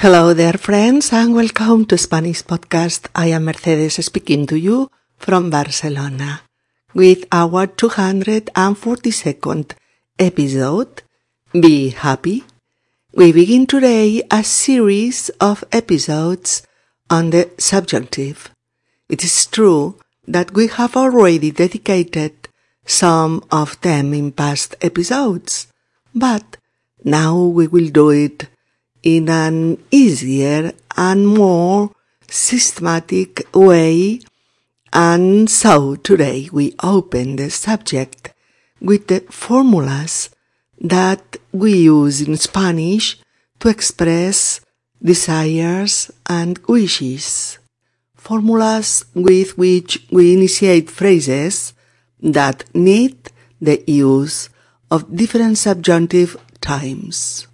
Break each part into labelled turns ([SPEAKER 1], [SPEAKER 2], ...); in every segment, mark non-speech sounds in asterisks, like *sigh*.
[SPEAKER 1] Hello there, friends, and welcome to Spanish Podcast. I am Mercedes speaking to you from Barcelona with our 242nd episode. Be happy. We begin today a series of episodes on the subjunctive. It is true that we have already dedicated some of them in past episodes, but now we will do it in an easier and more systematic way. And so today we open the subject with the formulas that we use in Spanish to express desires and wishes. Formulas with which we initiate phrases that need the use of different subjunctive times.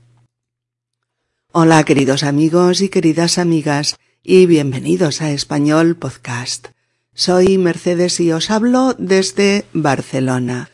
[SPEAKER 1] Hola queridos amigos y queridas amigas y bienvenidos a Español Podcast. Soy Mercedes y os hablo desde Barcelona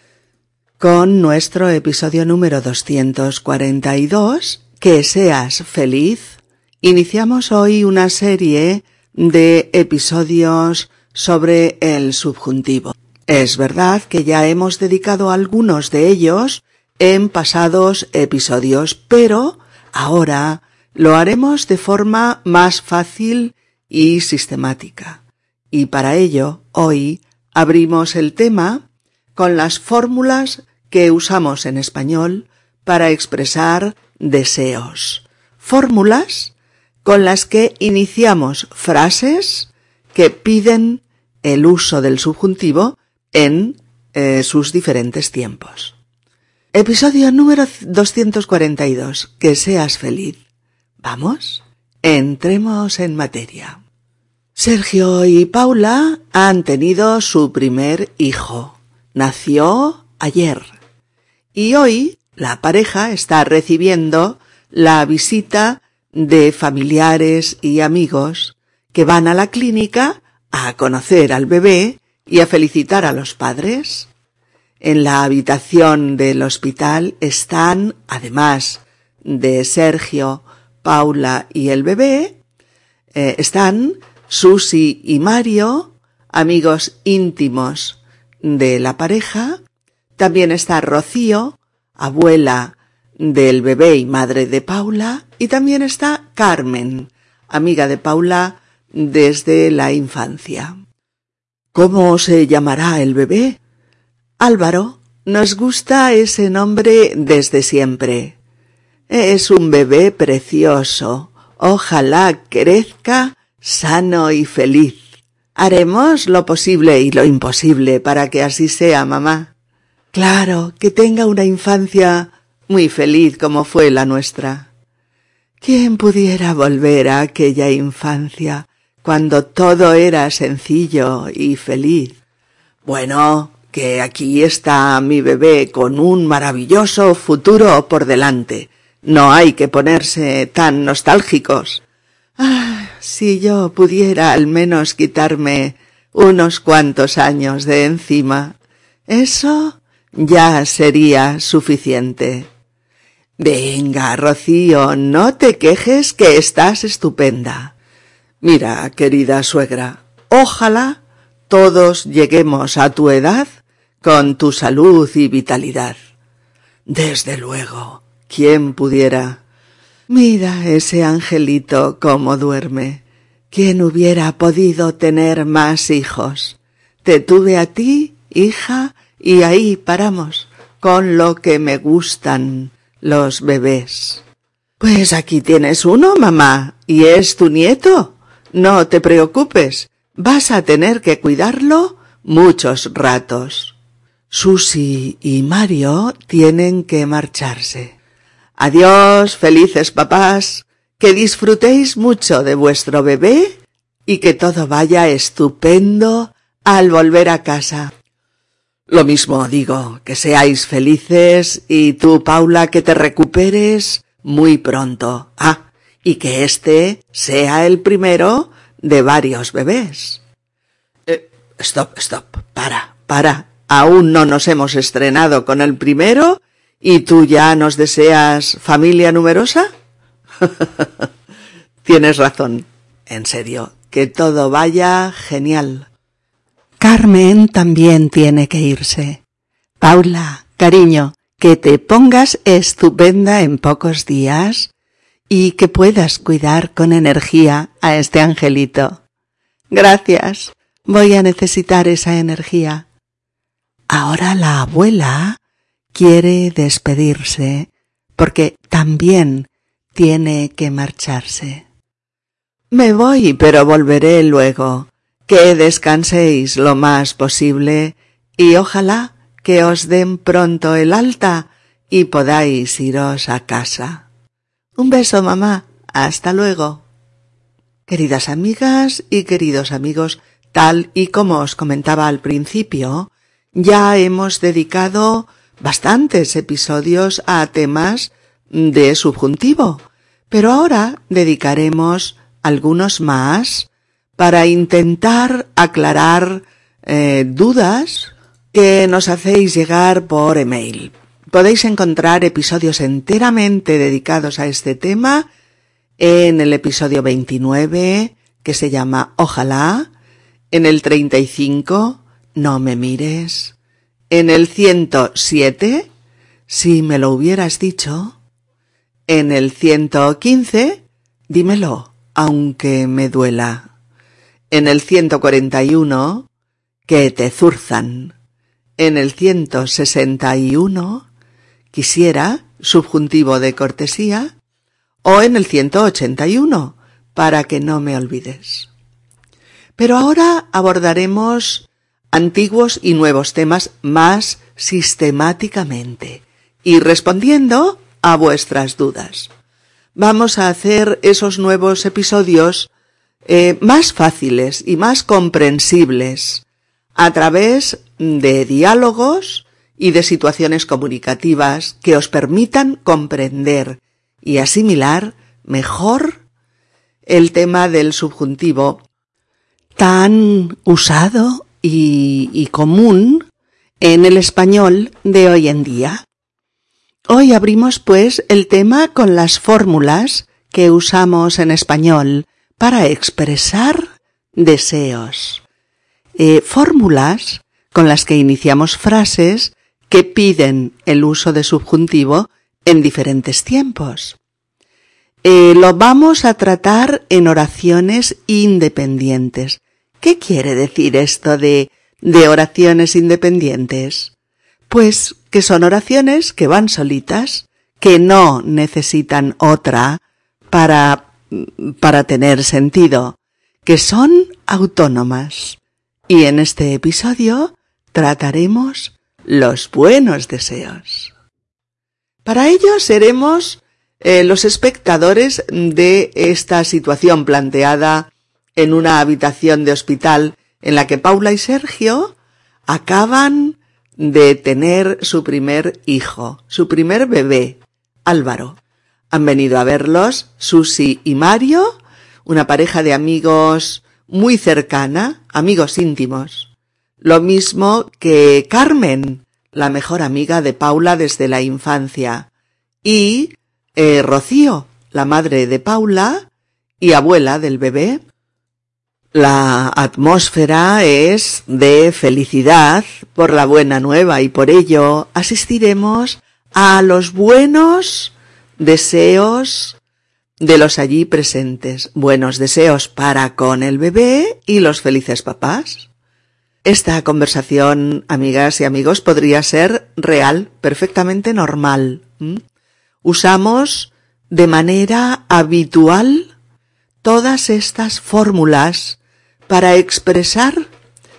[SPEAKER 1] con nuestro episodio número 242, Que seas feliz. Iniciamos hoy una serie de episodios sobre el subjuntivo. Es verdad que ya hemos dedicado algunos de ellos en pasados episodios, pero ahora lo haremos de forma más fácil y sistemática. Y para ello, hoy abrimos el tema con las fórmulas que usamos en español para expresar deseos. Fórmulas con las que iniciamos frases que piden el uso del subjuntivo en eh, sus diferentes tiempos. Episodio número 242. Que seas feliz. Vamos, entremos en materia. Sergio y Paula han tenido su primer hijo. Nació ayer. Y hoy la pareja está recibiendo la visita de familiares y amigos que van a la clínica a conocer al bebé y a felicitar a los padres. En la habitación del hospital están, además de Sergio, Paula y el bebé, eh, están Susi y Mario, amigos íntimos de la pareja, también está Rocío, abuela del bebé y madre de Paula, y también está Carmen, amiga de Paula desde la infancia. ¿Cómo se llamará el bebé? Álvaro, nos gusta ese nombre desde siempre. Es un bebé precioso. Ojalá crezca sano y feliz. Haremos lo posible y lo imposible para que así sea, mamá. Claro, que tenga una infancia muy feliz como fue la nuestra. ¿Quién pudiera volver a aquella infancia cuando todo era sencillo y feliz? Bueno, que aquí está mi bebé con un maravilloso futuro por delante. No hay que ponerse tan nostálgicos. Ah, si yo pudiera al menos quitarme unos cuantos años de encima, eso ya sería suficiente. Venga, Rocío, no te quejes que estás estupenda. Mira, querida suegra, ojalá todos lleguemos a tu edad con tu salud y vitalidad. Desde luego, ¿Quién pudiera? Mira ese angelito cómo duerme. ¿Quién hubiera podido tener más hijos? Te tuve a ti, hija, y ahí paramos, con lo que me gustan los bebés. Pues aquí tienes uno, mamá, y es tu nieto. No te preocupes, vas a tener que cuidarlo muchos ratos. Susi y Mario tienen que marcharse. Adiós, felices papás, que disfrutéis mucho de vuestro bebé y que todo vaya estupendo al volver a casa. Lo mismo digo, que seáis felices y tú, Paula, que te recuperes muy pronto. Ah, y que este sea el primero de varios bebés. Eh, stop, stop, para, para. Aún no nos hemos estrenado con el primero ¿Y tú ya nos deseas familia numerosa? *laughs* Tienes razón. En serio, que todo vaya genial. Carmen también tiene que irse. Paula, cariño, que te pongas estupenda en pocos días y que puedas cuidar con energía a este angelito. Gracias. Voy a necesitar esa energía. Ahora la abuela quiere despedirse porque también tiene que marcharse. Me voy, pero volveré luego. Que descanséis lo más posible y ojalá que os den pronto el alta y podáis iros a casa. Un beso, mamá. Hasta luego. Queridas amigas y queridos amigos, tal y como os comentaba al principio, ya hemos dedicado bastantes episodios a temas de subjuntivo, pero ahora dedicaremos algunos más para intentar aclarar eh, dudas que nos hacéis llegar por email. Podéis encontrar episodios enteramente dedicados a este tema en el episodio 29, que se llama Ojalá, en el 35, No me mires, en el 107, Si me lo hubieras dicho, en el 115, Dímelo, aunque me duela, en el 141, Que te zurzan, en el 161, Quisiera, subjuntivo de cortesía, o en el 181, para que no me olvides. Pero ahora abordaremos antiguos y nuevos temas más sistemáticamente y respondiendo a vuestras dudas. Vamos a hacer esos nuevos episodios eh, más fáciles y más comprensibles a través de diálogos y de situaciones comunicativas que os permitan comprender y asimilar mejor el tema del subjuntivo tan usado y, y común en el español de hoy en día. Hoy abrimos pues el tema con las fórmulas que usamos en español para expresar deseos. Eh, fórmulas con las que iniciamos frases que piden el uso de subjuntivo en diferentes tiempos. Eh, lo vamos a tratar en oraciones independientes. ¿Qué quiere decir esto de, de oraciones independientes? Pues que son oraciones que van solitas, que no necesitan otra para, para tener sentido, que son autónomas. Y en este episodio trataremos los buenos deseos. Para ello seremos eh, los espectadores de esta situación planteada en una habitación de hospital en la que Paula y Sergio acaban de tener su primer hijo, su primer bebé, Álvaro. Han venido a verlos Susi y Mario, una pareja de amigos muy cercana, amigos íntimos. Lo mismo que Carmen, la mejor amiga de Paula desde la infancia, y eh, Rocío, la madre de Paula y abuela del bebé. La atmósfera es de felicidad por la buena nueva y por ello asistiremos a los buenos deseos de los allí presentes, buenos deseos para con el bebé y los felices papás. Esta conversación, amigas y amigos, podría ser real, perfectamente normal. Usamos de manera habitual todas estas fórmulas para expresar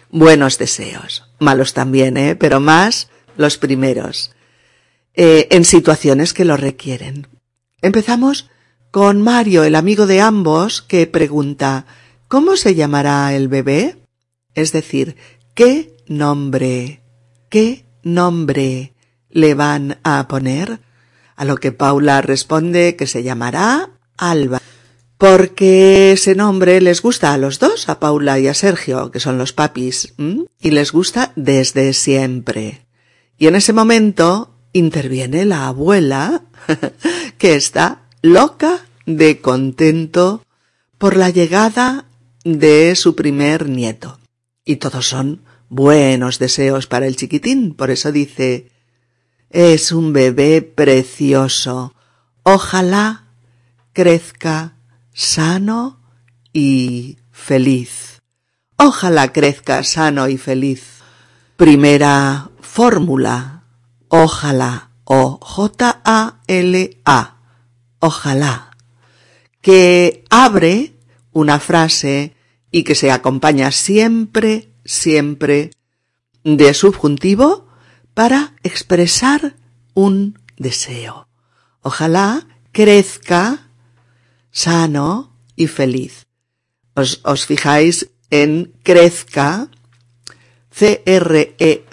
[SPEAKER 1] buenos deseos, malos también, ¿eh? pero más los primeros, eh, en situaciones que lo requieren. Empezamos con Mario, el amigo de ambos, que pregunta ¿Cómo se llamará el bebé? Es decir, ¿qué nombre, qué nombre le van a poner? A lo que Paula responde que se llamará Alba, porque ese nombre les gusta a los dos, a Paula y a Sergio, que son los papis, y les gusta desde siempre. Y en ese momento interviene la abuela, *laughs* que está loca de contento por la llegada de su primer nieto. Y todos son buenos deseos para el chiquitín. Por eso dice, es un bebé precioso. Ojalá crezca sano y feliz. Ojalá crezca sano y feliz. Primera fórmula. Ojalá. O J-A-L-A. Ojalá. Que abre una frase y que se acompaña siempre, siempre de subjuntivo para expresar un deseo. Ojalá crezca sano y feliz. Os, os fijáis en crezca, C-R-E-Z-C-A,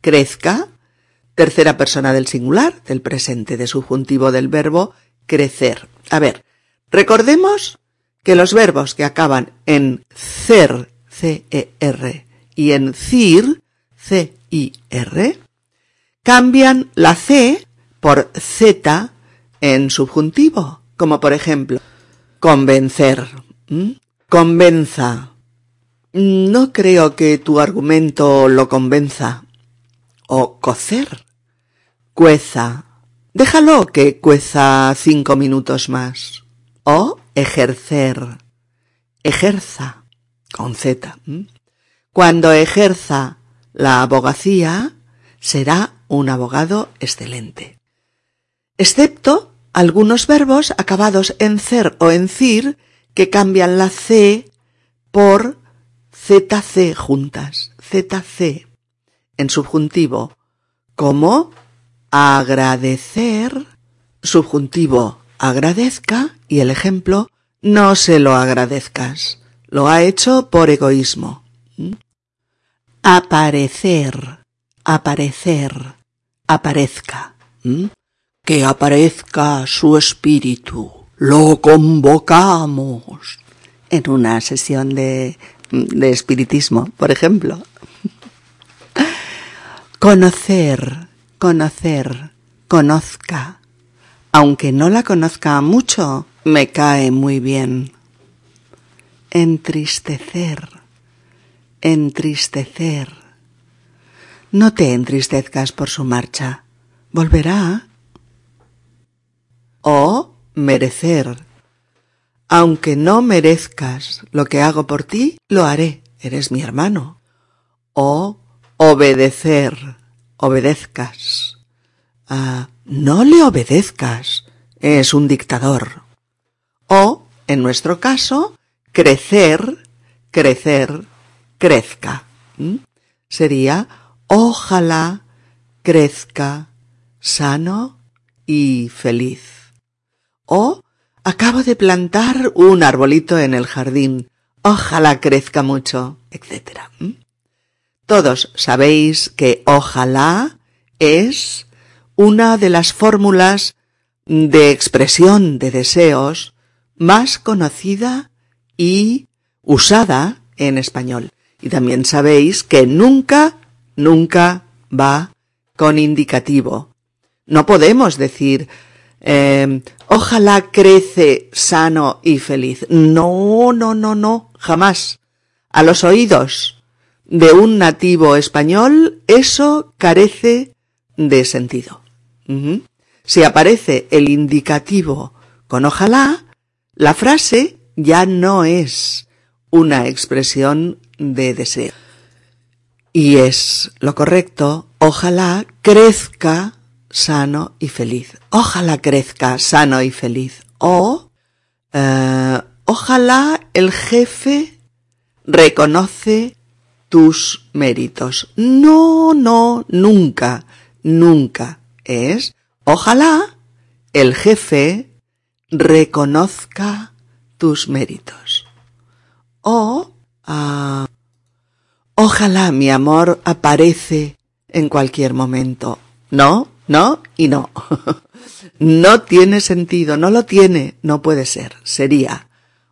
[SPEAKER 1] crezca, tercera persona del singular, del presente de subjuntivo del verbo crecer. A ver, recordemos que los verbos que acaban en cer, C-E-R, y en cir, C-I-R, cambian la C por Z en subjuntivo, como por ejemplo, convencer, convenza. No creo que tu argumento lo convenza. O cocer, cueza. Déjalo que cueza cinco minutos más. O ejercer, ejerza, con Z. Cuando ejerza la abogacía, será un abogado excelente. Excepto algunos verbos acabados en cer o en cir que cambian la C por ZC juntas, ZC en subjuntivo, como agradecer, subjuntivo agradezca y el ejemplo no se lo agradezcas, lo ha hecho por egoísmo. ¿Mm? Aparecer, aparecer, aparezca. ¿Mm? Que aparezca su espíritu. Lo convocamos. En una sesión de, de espiritismo, por ejemplo. Conocer, conocer, conozca. Aunque no la conozca mucho, me cae muy bien. Entristecer, entristecer. No te entristezcas por su marcha. Volverá. O merecer. Aunque no merezcas lo que hago por ti, lo haré. Eres mi hermano. O obedecer. Obedezcas. Ah, no le obedezcas. Es un dictador. O, en nuestro caso, crecer, crecer, crezca. ¿Mm? Sería ojalá crezca sano y feliz. O acabo de plantar un arbolito en el jardín. Ojalá crezca mucho, etc. ¿Mm? Todos sabéis que ojalá es una de las fórmulas de expresión de deseos más conocida y usada en español. Y también sabéis que nunca, nunca va con indicativo. No podemos decir, eh, ojalá crece sano y feliz. No, no, no, no, jamás. A los oídos de un nativo español eso carece de sentido. Si aparece el indicativo con ojalá, la frase ya no es una expresión de deseo. Y es lo correcto, ojalá crezca sano y feliz. Ojalá crezca sano y feliz. O eh, ojalá el jefe reconoce tus méritos. No, no, nunca, nunca. Es ojalá el jefe reconozca tus méritos. O ah, ojalá mi amor aparece en cualquier momento. No, no y no. *laughs* no tiene sentido, no lo tiene, no puede ser. Sería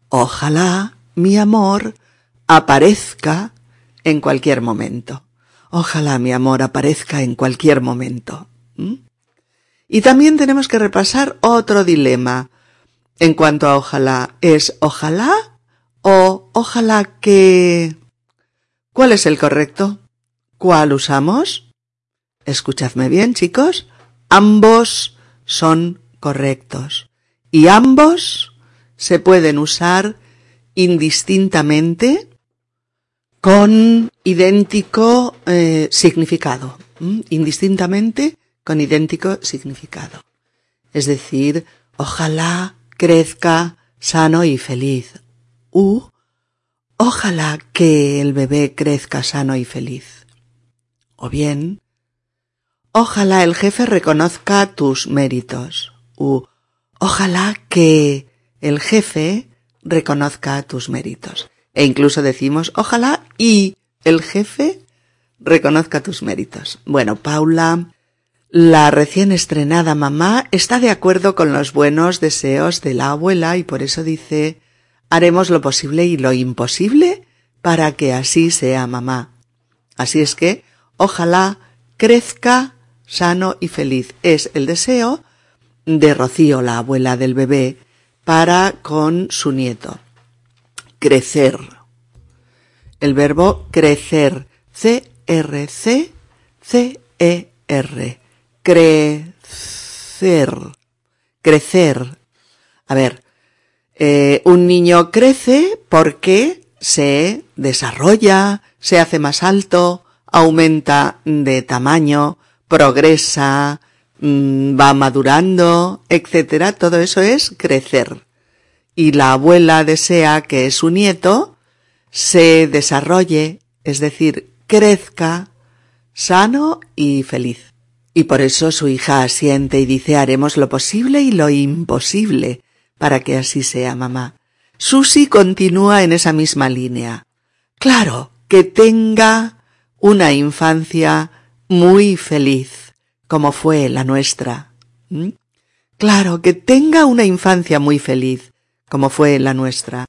[SPEAKER 1] ojalá mi amor aparezca en cualquier momento. Ojalá mi amor aparezca en cualquier momento. ¿Mm? Y también tenemos que repasar otro dilema. En cuanto a ojalá, ¿es ojalá o ojalá que... ¿Cuál es el correcto? ¿Cuál usamos? Escuchadme bien, chicos. Ambos son correctos. Y ambos se pueden usar indistintamente con idéntico eh, significado. Indistintamente con idéntico significado. Es decir, ojalá crezca sano y feliz. U ojalá que el bebé crezca sano y feliz. O bien, ojalá el jefe reconozca tus méritos. U ojalá que el jefe reconozca tus méritos. E incluso decimos ojalá y el jefe reconozca tus méritos. Bueno, Paula, la recién estrenada mamá está de acuerdo con los buenos deseos de la abuela y por eso dice haremos lo posible y lo imposible para que así sea mamá. Así es que, ojalá crezca sano y feliz. Es el deseo de Rocío, la abuela del bebé, para con su nieto. Crecer. El verbo crecer. C-R-C-C-E-R. Crecer. Crecer. A ver, eh, un niño crece porque se desarrolla, se hace más alto, aumenta de tamaño, progresa, mm, va madurando, etcétera. Todo eso es crecer. Y la abuela desea que su nieto se desarrolle, es decir, crezca sano y feliz. Y por eso su hija asiente y dice haremos lo posible y lo imposible para que así sea, mamá. Susi continúa en esa misma línea. Claro, que tenga una infancia muy feliz, como fue la nuestra. ¿Mm? Claro, que tenga una infancia muy feliz, como fue la nuestra.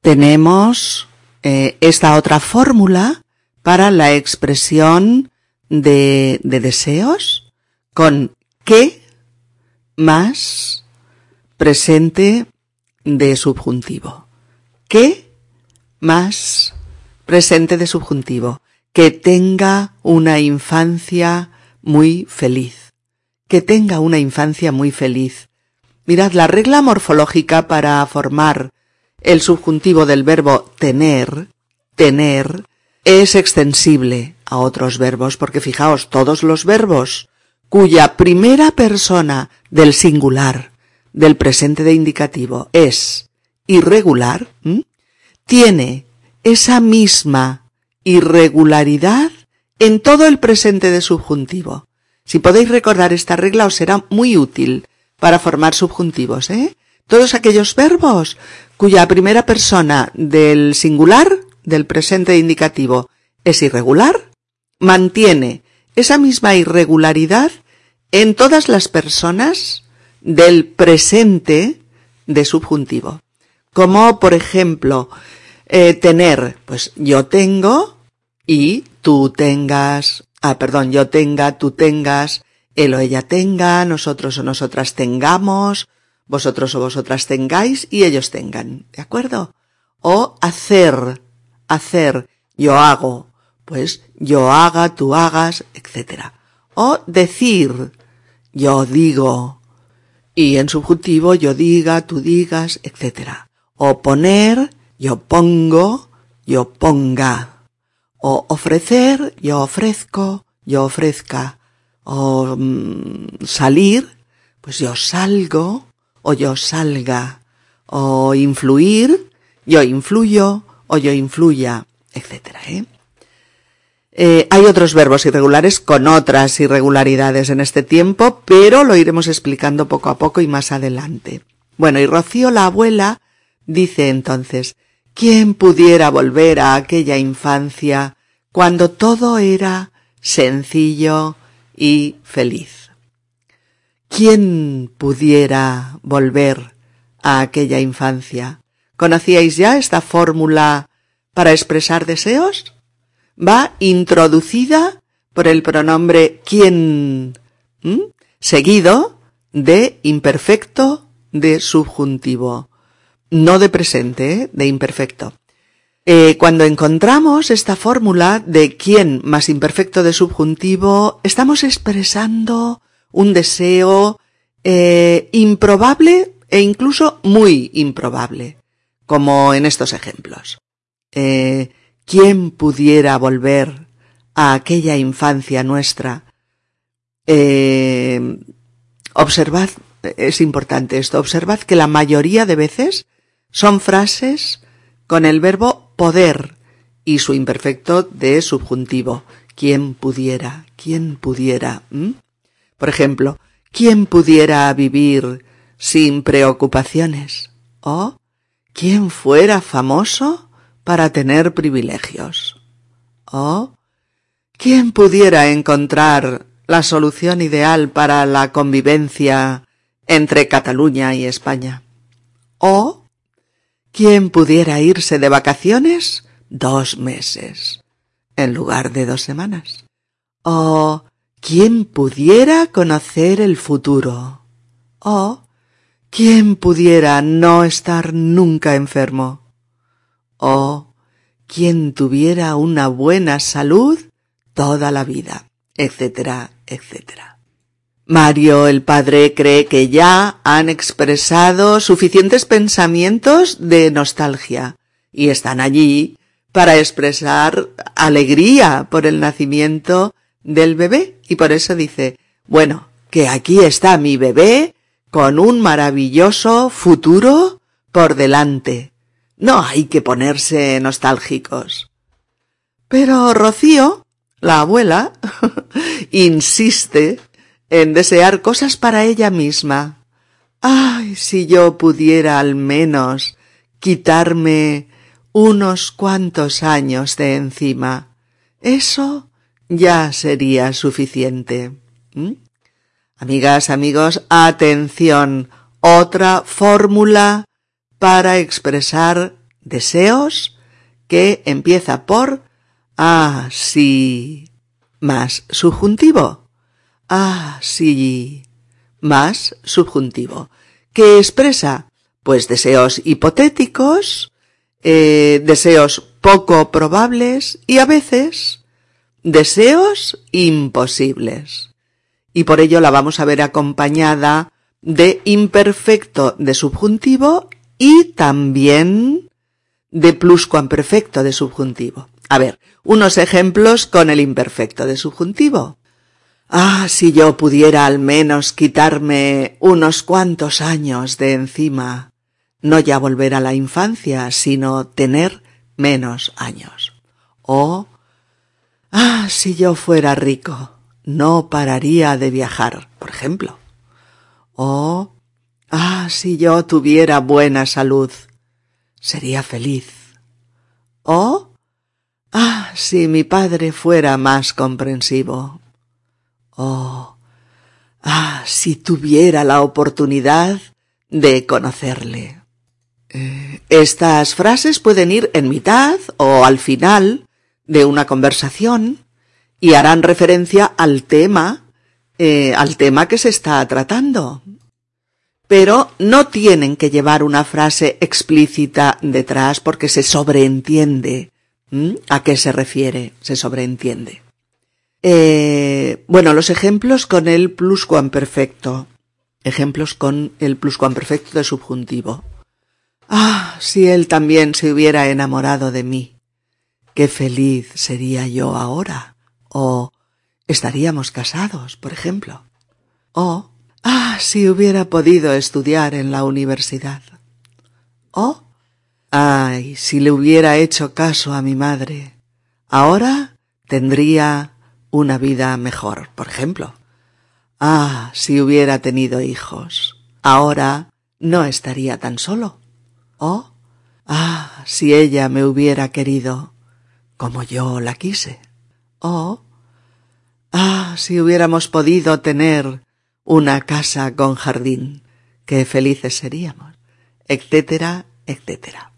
[SPEAKER 1] Tenemos eh, esta otra fórmula para la expresión de, de deseos con qué más presente de subjuntivo. ¿Qué más presente de subjuntivo? Que tenga una infancia muy feliz. Que tenga una infancia muy feliz. Mirad, la regla morfológica para formar el subjuntivo del verbo tener, tener, es extensible a otros verbos, porque fijaos, todos los verbos cuya primera persona del singular del presente de indicativo es irregular, tiene esa misma irregularidad en todo el presente de subjuntivo. Si podéis recordar esta regla os será muy útil para formar subjuntivos, ¿eh? Todos aquellos verbos cuya primera persona del singular, del presente indicativo, es irregular, mantiene esa misma irregularidad en todas las personas del presente de subjuntivo. Como, por ejemplo, eh, tener, pues yo tengo y tú tengas, ah, perdón, yo tenga, tú tengas, él o ella tenga, nosotros o nosotras tengamos, vosotros o vosotras tengáis y ellos tengan, ¿de acuerdo? O hacer, hacer, yo hago, pues yo haga, tú hagas, etc. O decir, yo digo, y en subjuntivo yo diga, tú digas, etc. O poner, yo pongo, yo ponga. O ofrecer, yo ofrezco, yo ofrezca. O mm, salir, pues yo salgo o yo salga. O influir, yo influyo o yo influya, etc. ¿eh? Eh, hay otros verbos irregulares con otras irregularidades en este tiempo, pero lo iremos explicando poco a poco y más adelante. Bueno, y Rocío, la abuela, dice entonces, ¿quién pudiera volver a aquella infancia cuando todo era sencillo y feliz? ¿Quién pudiera volver a aquella infancia? ¿Conocíais ya esta fórmula para expresar deseos? va introducida por el pronombre quién, seguido de imperfecto de subjuntivo. No de presente, ¿eh? de imperfecto. Eh, cuando encontramos esta fórmula de quién más imperfecto de subjuntivo, estamos expresando un deseo eh, improbable e incluso muy improbable, como en estos ejemplos. ¿Quién pudiera volver a aquella infancia nuestra? Observad, es importante esto, observad que la mayoría de veces son frases con el verbo poder y su imperfecto de subjuntivo. ¿Quién pudiera? ¿Quién pudiera? Por ejemplo, ¿quién pudiera vivir sin preocupaciones? ¿O quién fuera famoso para tener privilegios? ¿O quién pudiera encontrar la solución ideal para la convivencia entre Cataluña y España? ¿O quién pudiera irse de vacaciones dos meses en lugar de dos semanas? ¿O ¿Quién pudiera conocer el futuro? ¿O quién pudiera no estar nunca enfermo? ¿O quién tuviera una buena salud toda la vida? etcétera, etcétera. Mario el padre cree que ya han expresado suficientes pensamientos de nostalgia y están allí para expresar alegría por el nacimiento del bebé y por eso dice, bueno, que aquí está mi bebé con un maravilloso futuro por delante. No hay que ponerse nostálgicos. Pero Rocío, la abuela, *laughs* insiste en desear cosas para ella misma. Ay, si yo pudiera al menos quitarme unos cuantos años de encima. Eso ya sería suficiente. ¿Mm? Amigas, amigos, atención. Otra fórmula para expresar deseos que empieza por ah, sí, más subjuntivo. Ah, sí, más subjuntivo. ¿Qué expresa? Pues deseos hipotéticos, eh, deseos poco probables y a veces deseos imposibles. Y por ello la vamos a ver acompañada de imperfecto de subjuntivo y también de pluscuamperfecto de subjuntivo. A ver, unos ejemplos con el imperfecto de subjuntivo. Ah, si yo pudiera al menos quitarme unos cuantos años de encima, no ya volver a la infancia, sino tener menos años. O Ah, si yo fuera rico, no pararía de viajar, por ejemplo. Oh, ah, si yo tuviera buena salud, sería feliz. Oh, ah, si mi padre fuera más comprensivo. Oh, ah, si tuviera la oportunidad de conocerle. Eh, estas frases pueden ir en mitad o al final de una conversación y harán referencia al tema, eh, al tema que se está tratando. Pero no tienen que llevar una frase explícita detrás porque se sobreentiende a qué se refiere, se sobreentiende. Eh, bueno, los ejemplos con el pluscuamperfecto. Ejemplos con el pluscuamperfecto de subjuntivo. Ah, si él también se hubiera enamorado de mí qué feliz sería yo ahora. O estaríamos casados, por ejemplo. O, ah, si hubiera podido estudiar en la universidad. O, ay, si le hubiera hecho caso a mi madre. Ahora tendría una vida mejor, por ejemplo. Ah, si hubiera tenido hijos. Ahora no estaría tan solo. O, ah, si ella me hubiera querido como yo la quise. Oh, ah, si hubiéramos podido tener una casa con jardín, qué felices seríamos, etcétera, etcétera.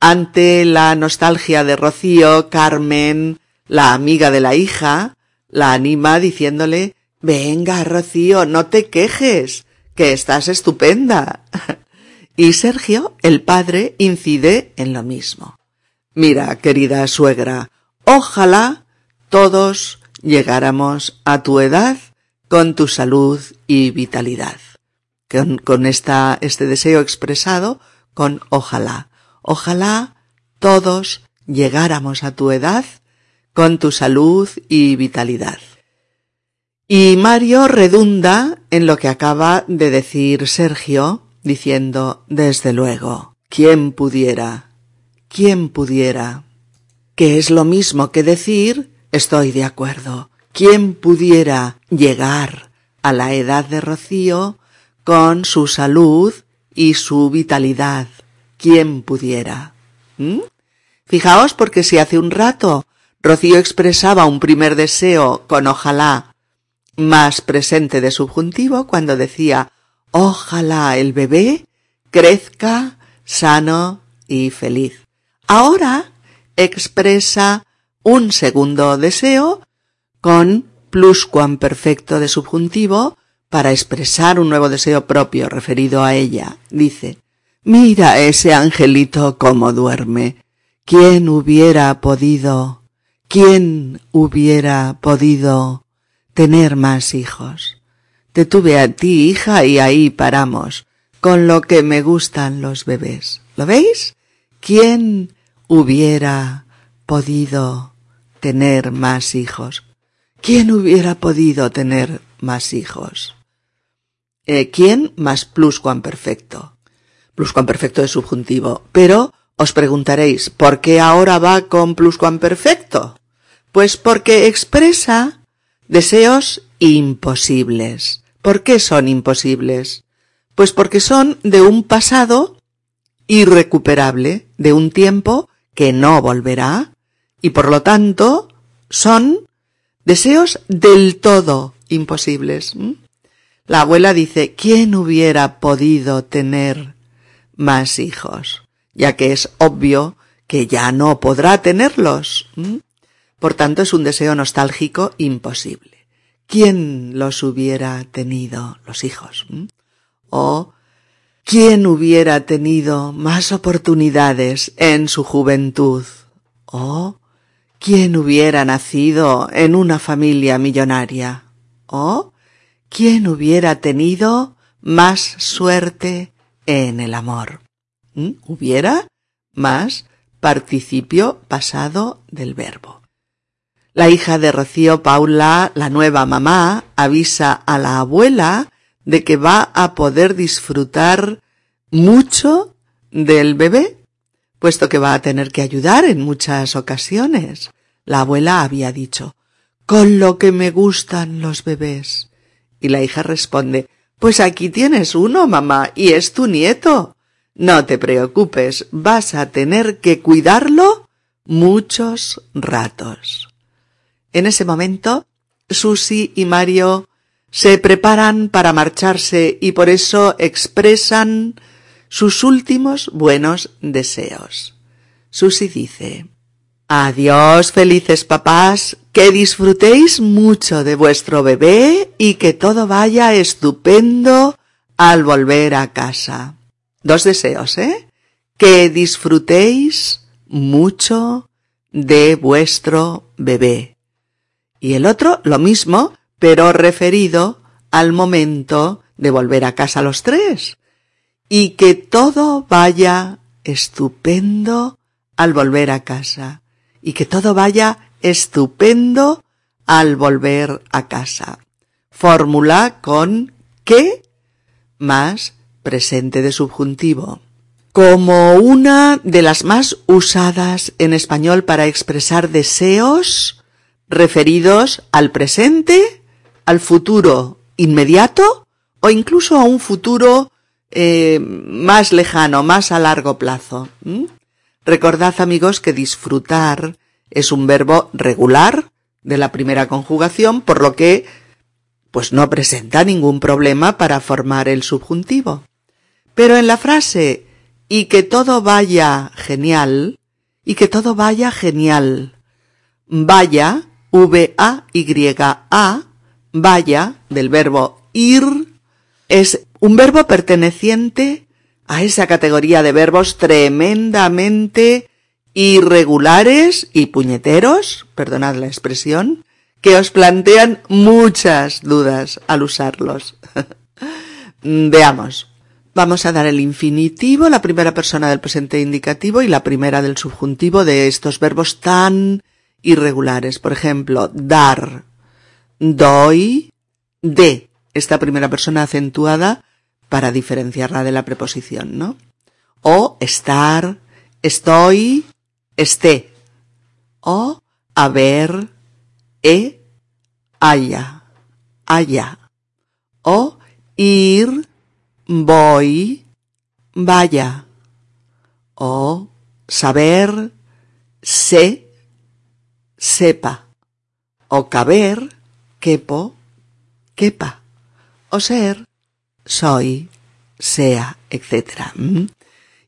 [SPEAKER 1] Ante la nostalgia de Rocío, Carmen, la amiga de la hija, la anima diciéndole Venga, Rocío, no te quejes, que estás estupenda. *laughs* y Sergio, el padre, incide en lo mismo. Mira, querida suegra, ojalá todos llegáramos a tu edad con tu salud y vitalidad. Con, con esta, este deseo expresado con ojalá. Ojalá todos llegáramos a tu edad con tu salud y vitalidad. Y Mario redunda en lo que acaba de decir Sergio, diciendo, desde luego, ¿quién pudiera? ¿Quién pudiera? Que es lo mismo que decir, estoy de acuerdo, ¿quién pudiera llegar a la edad de Rocío con su salud y su vitalidad? ¿Quién pudiera? ¿Mm? Fijaos porque si hace un rato Rocío expresaba un primer deseo con ojalá más presente de subjuntivo cuando decía ojalá el bebé crezca sano y feliz. Ahora expresa un segundo deseo con pluscuamperfecto de subjuntivo para expresar un nuevo deseo propio referido a ella. Dice, mira ese angelito cómo duerme. ¿Quién hubiera podido, quién hubiera podido tener más hijos? Te tuve a ti, hija, y ahí paramos, con lo que me gustan los bebés. ¿Lo veis? ¿Quién hubiera podido tener más hijos? ¿Quién hubiera podido tener más hijos? Eh, ¿Quién más pluscuamperfecto? Pluscuamperfecto es subjuntivo, pero os preguntaréis, ¿por qué ahora va con pluscuamperfecto? Pues porque expresa deseos imposibles. ¿Por qué son imposibles? Pues porque son de un pasado irrecuperable, de un tiempo que no volverá, y por lo tanto son deseos del todo imposibles. La abuela dice, ¿quién hubiera podido tener más hijos? ya que es obvio que ya no podrá tenerlos. Por tanto, es un deseo nostálgico imposible. ¿Quién los hubiera tenido los hijos? ¿O quién hubiera tenido más oportunidades en su juventud? ¿O quién hubiera nacido en una familia millonaria? ¿O quién hubiera tenido más suerte en el amor? ¿Mm? hubiera más participio pasado del verbo. La hija de Rocío Paula, la nueva mamá, avisa a la abuela de que va a poder disfrutar mucho del bebé, puesto que va a tener que ayudar en muchas ocasiones. La abuela había dicho, con lo que me gustan los bebés. Y la hija responde, pues aquí tienes uno, mamá, y es tu nieto. No te preocupes, vas a tener que cuidarlo muchos ratos. En ese momento, Susi y Mario se preparan para marcharse y por eso expresan sus últimos buenos deseos. Susi dice, Adiós, felices papás, que disfrutéis mucho de vuestro bebé y que todo vaya estupendo al volver a casa. Dos deseos, ¿eh? Que disfrutéis mucho de vuestro bebé. Y el otro, lo mismo, pero referido al momento de volver a casa los tres. Y que todo vaya estupendo al volver a casa. Y que todo vaya estupendo al volver a casa. Fórmula con que más presente de subjuntivo, como una de las más usadas en español para expresar deseos referidos al presente, al futuro inmediato o incluso a un futuro eh, más lejano, más a largo plazo. Recordad amigos que disfrutar es un verbo regular de la primera conjugación, por lo que pues no presenta ningún problema para formar el subjuntivo. Pero en la frase y que todo vaya genial, y que todo vaya genial, vaya, V-A-Y-A, vaya, del verbo ir, es un verbo perteneciente a esa categoría de verbos tremendamente irregulares y puñeteros, perdonad la expresión, que os plantean muchas dudas al usarlos. *laughs* Veamos. Vamos a dar el infinitivo, la primera persona del presente indicativo y la primera del subjuntivo de estos verbos tan irregulares. Por ejemplo, dar, doy, de, esta primera persona acentuada para diferenciarla de la preposición, ¿no? O estar, estoy, esté. O haber, e, haya, haya. O ir, voy, vaya. O saber, sé, sepa. O caber, quepo, quepa. O ser, soy, sea, etc.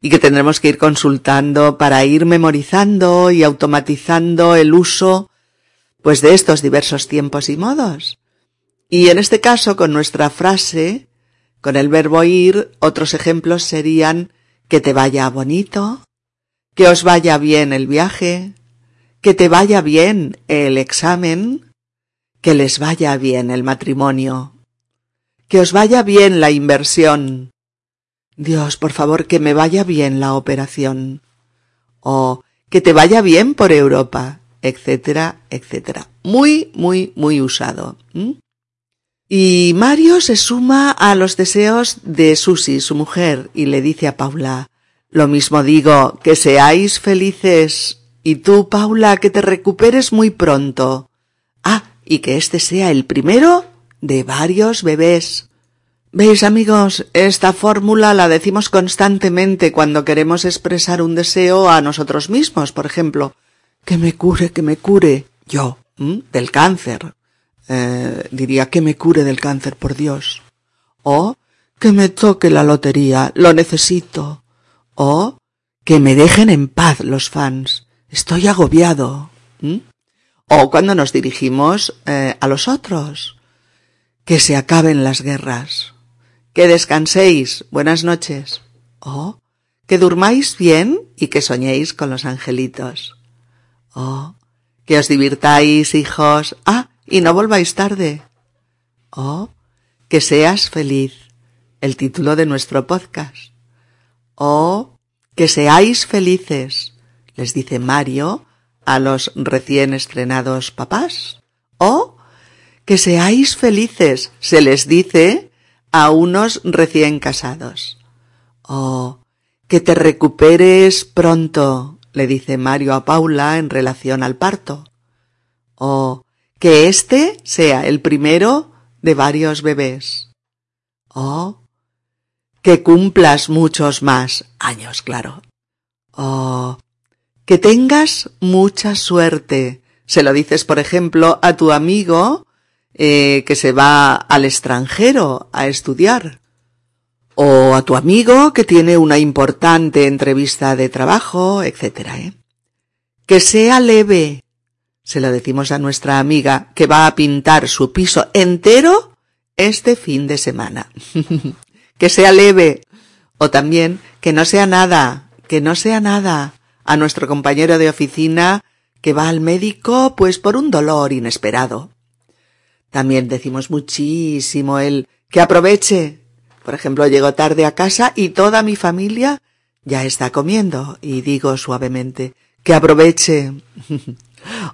[SPEAKER 1] Y que tendremos que ir consultando para ir memorizando y automatizando el uso pues de estos diversos tiempos y modos. Y en este caso, con nuestra frase, con el verbo ir, otros ejemplos serían que te vaya bonito, que os vaya bien el viaje, que te vaya bien el examen, que les vaya bien el matrimonio, que os vaya bien la inversión. Dios, por favor, que me vaya bien la operación. O que te vaya bien por Europa, etcétera, etcétera. Muy, muy, muy usado. Y Mario se suma a los deseos de Susi, su mujer, y le dice a Paula, lo mismo digo, que seáis felices, y tú, Paula, que te recuperes muy pronto. Ah, y que este sea el primero de varios bebés. Veis, amigos, esta fórmula la decimos constantemente cuando queremos expresar un deseo a nosotros mismos, por ejemplo, que me cure, que me cure yo, del cáncer. Eh, diría que me cure del cáncer, por Dios. O que me toque la lotería, lo necesito. O que me dejen en paz los fans. Estoy agobiado. O cuando nos dirigimos eh, a los otros. Que se acaben las guerras. Que descanséis. Buenas noches. O que durmáis bien y que soñéis con los angelitos. O que os divirtáis, hijos. Ah, y no volváis tarde. Oh, que seas feliz, el título de nuestro podcast. Oh, que seáis felices, les dice Mario a los recién estrenados papás. Oh, que seáis felices, se les dice a unos recién casados. Oh, que te recuperes pronto, le dice Mario a Paula en relación al parto. Oh, que este sea el primero de varios bebés. Oh, que cumplas muchos más años, claro. Oh, que tengas mucha suerte. Se lo dices, por ejemplo, a tu amigo eh, que se va al extranjero a estudiar. O a tu amigo que tiene una importante entrevista de trabajo, etc. ¿eh? Que sea leve, se lo decimos a nuestra amiga que va a pintar su piso entero este fin de semana. *laughs* que sea leve. O también que no sea nada, que no sea nada. A nuestro compañero de oficina que va al médico pues por un dolor inesperado. También decimos muchísimo el que aproveche. Por ejemplo, llego tarde a casa y toda mi familia ya está comiendo y digo suavemente que aproveche. *laughs*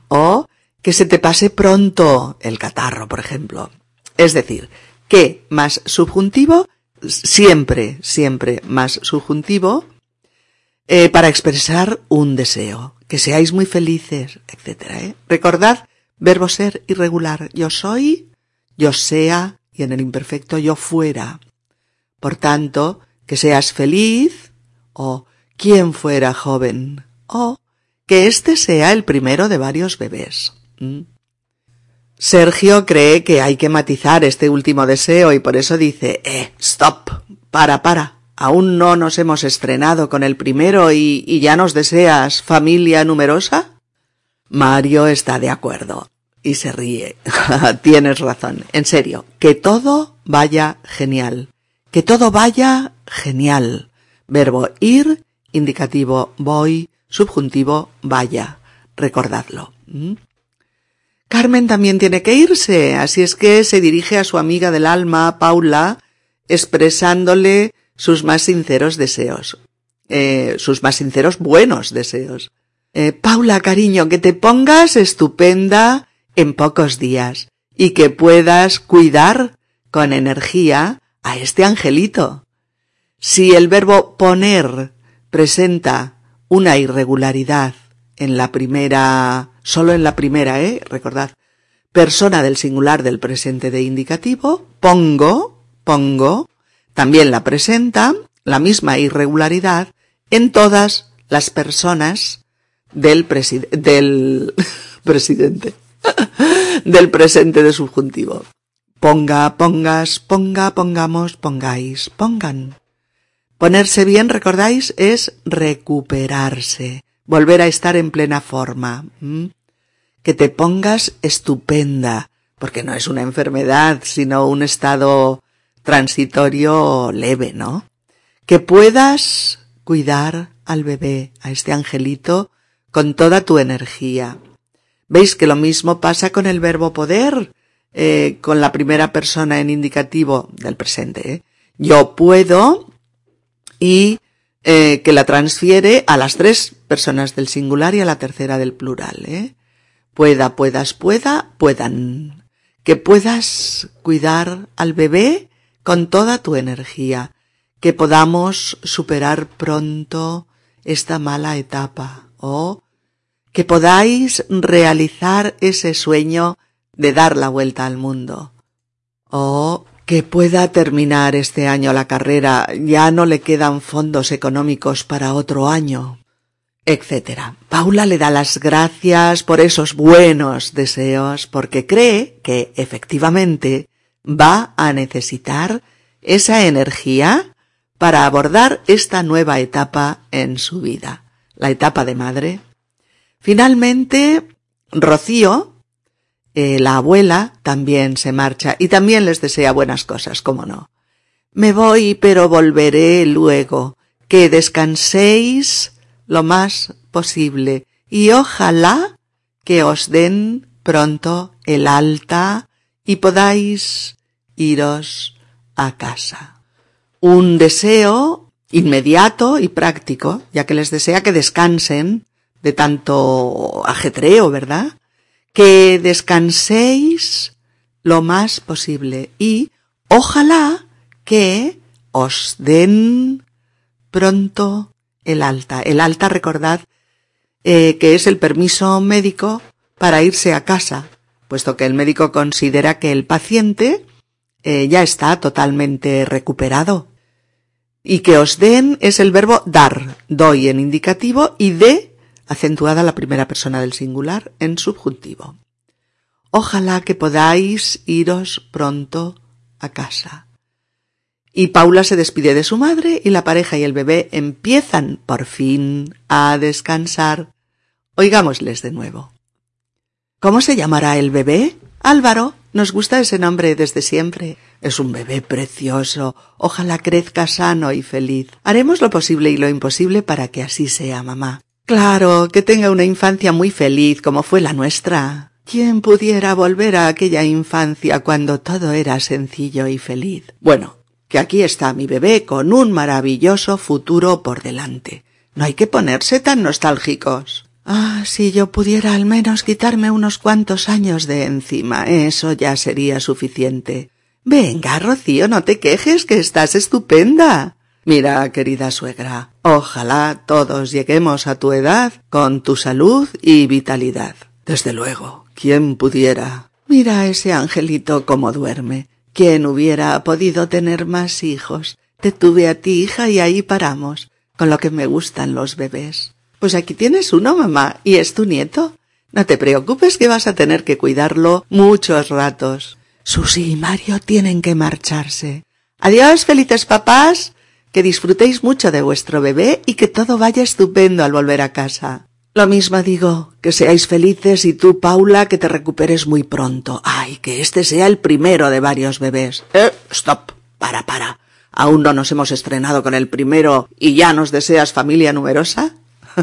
[SPEAKER 1] O que se te pase pronto el catarro, por ejemplo. Es decir, que más subjuntivo, siempre, siempre más subjuntivo, eh, para expresar un deseo. Que seáis muy felices, etc. ¿eh? Recordad, verbo ser irregular. Yo soy, yo sea, y en el imperfecto yo fuera. Por tanto, que seas feliz, o quien fuera joven, o que este sea el primero de varios bebés. Sergio cree que hay que matizar este último deseo y por eso dice, eh, stop, para, para, aún no nos hemos estrenado con el primero y, ya nos deseas familia numerosa. Mario está de acuerdo y se ríe. *laughs* Tienes razón, en serio, que todo vaya genial, Que todo vaya genial. Verbo ir, indicativo voy, subjuntivo vaya. Recordadlo. ¿Mm? Carmen también tiene que irse, así es que se dirige a su amiga del alma, Paula, expresándole sus más sinceros deseos, eh, sus más sinceros buenos deseos. Eh, Paula, cariño, que te pongas estupenda en pocos días y que puedas cuidar con energía a este angelito. Si el verbo poner presenta una irregularidad en la primera, solo en la primera, eh, recordad, persona del singular del presente de indicativo, pongo, pongo, también la presenta la misma irregularidad en todas las personas del, del *laughs* presidente, *laughs* del presente de subjuntivo. Ponga, pongas, ponga, pongamos, pongáis, pongan. Ponerse bien, recordáis, es recuperarse, volver a estar en plena forma. Que te pongas estupenda, porque no es una enfermedad, sino un estado transitorio leve, ¿no? Que puedas cuidar al bebé, a este angelito, con toda tu energía. ¿Veis que lo mismo pasa con el verbo poder? Eh, con la primera persona en indicativo del presente. ¿eh? Yo puedo y eh, que la transfiere a las tres personas del singular y a la tercera del plural. ¿eh? Pueda, puedas, pueda, puedan. Que puedas cuidar al bebé con toda tu energía. Que podamos superar pronto esta mala etapa. O que podáis realizar ese sueño de dar la vuelta al mundo. O que pueda terminar este año la carrera, ya no le quedan fondos económicos para otro año, etc. Paula le da las gracias por esos buenos deseos porque cree que efectivamente va a necesitar esa energía para abordar esta nueva etapa en su vida, la etapa de madre. Finalmente, Rocío, eh, la abuela también se marcha y también les desea buenas cosas, cómo no. Me voy, pero volveré luego. Que descanséis lo más posible y ojalá que os den pronto el alta y podáis iros a casa. Un deseo inmediato y práctico, ya que les desea que descansen de tanto ajetreo, ¿verdad? que descanséis lo más posible y ojalá que os den pronto el alta. El alta, recordad, eh, que es el permiso médico para irse a casa, puesto que el médico considera que el paciente eh, ya está totalmente recuperado. Y que os den es el verbo dar, doy en indicativo y de acentuada la primera persona del singular en subjuntivo. Ojalá que podáis iros pronto a casa. Y Paula se despide de su madre y la pareja y el bebé empiezan por fin a descansar. Oigámosles de nuevo. ¿Cómo se llamará el bebé? Álvaro. Nos gusta ese nombre desde siempre. Es un bebé precioso. Ojalá crezca sano y feliz. Haremos lo posible y lo imposible para que así sea, mamá. Claro, que tenga una infancia muy feliz como fue la nuestra. ¿Quién pudiera volver a aquella infancia cuando todo era sencillo y feliz? Bueno, que aquí está mi bebé con un maravilloso futuro por delante. No hay que ponerse tan nostálgicos. Ah, si yo pudiera al menos quitarme unos cuantos años de encima, eso ya sería suficiente. Venga, Rocío, no te quejes, que estás estupenda. Mira, querida suegra, ojalá todos lleguemos a tu edad con tu salud y vitalidad. Desde luego, ¿quién pudiera? Mira ese angelito cómo duerme. ¿Quién hubiera podido tener más hijos? Te tuve a ti, hija, y ahí paramos, con lo que me gustan los bebés. Pues aquí tienes uno, mamá, y es tu nieto. No te preocupes que vas a tener que cuidarlo muchos ratos. Susi y Mario tienen que marcharse. Adiós, felices papás que disfrutéis mucho de vuestro bebé y que todo vaya estupendo al volver a casa. Lo mismo digo, que seáis felices y tú, Paula, que te recuperes muy pronto. Ay, que este sea el primero de varios bebés. Eh, stop, para, para. ¿Aún no nos hemos estrenado con el primero y ya nos deseas familia numerosa?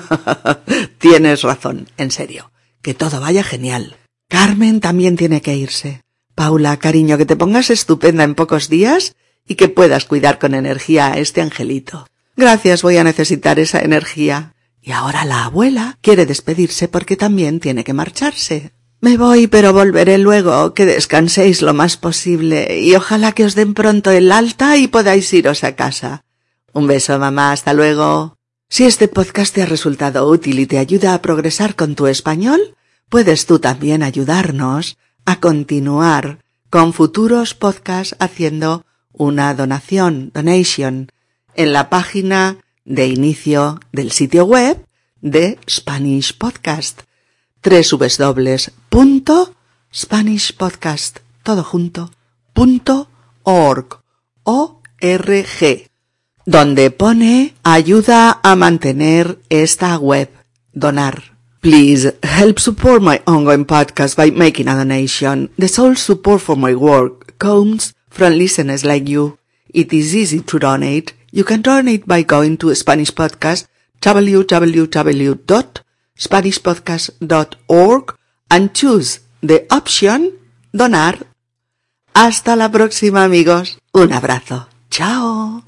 [SPEAKER 1] *laughs* Tienes razón, en serio. Que todo vaya genial. Carmen también tiene que irse. Paula, cariño, que te pongas estupenda en pocos días y que puedas cuidar con energía a este angelito. Gracias, voy a necesitar esa energía. Y ahora la abuela quiere despedirse porque también tiene que marcharse. Me voy, pero volveré luego. Que descanséis lo más posible y ojalá que os den pronto el alta y podáis iros a casa. Un beso, mamá. Hasta luego. Si este podcast te ha resultado útil y te ayuda a progresar con tu español, puedes tú también ayudarnos a continuar con futuros podcasts haciendo una donación, donation, en la página de inicio del sitio web de Spanish Podcast. www.spanishpodcast todo junto punto org o rg donde pone ayuda a mantener esta web donar Please help support my ongoing podcast by making a donation. The sole support for my work comes from listeners like you. It is easy to donate. You can donate by going to Spanish Podcast www.spanishpodcast.org and choose the option Donar. Hasta la próxima amigos. Un abrazo. Chao.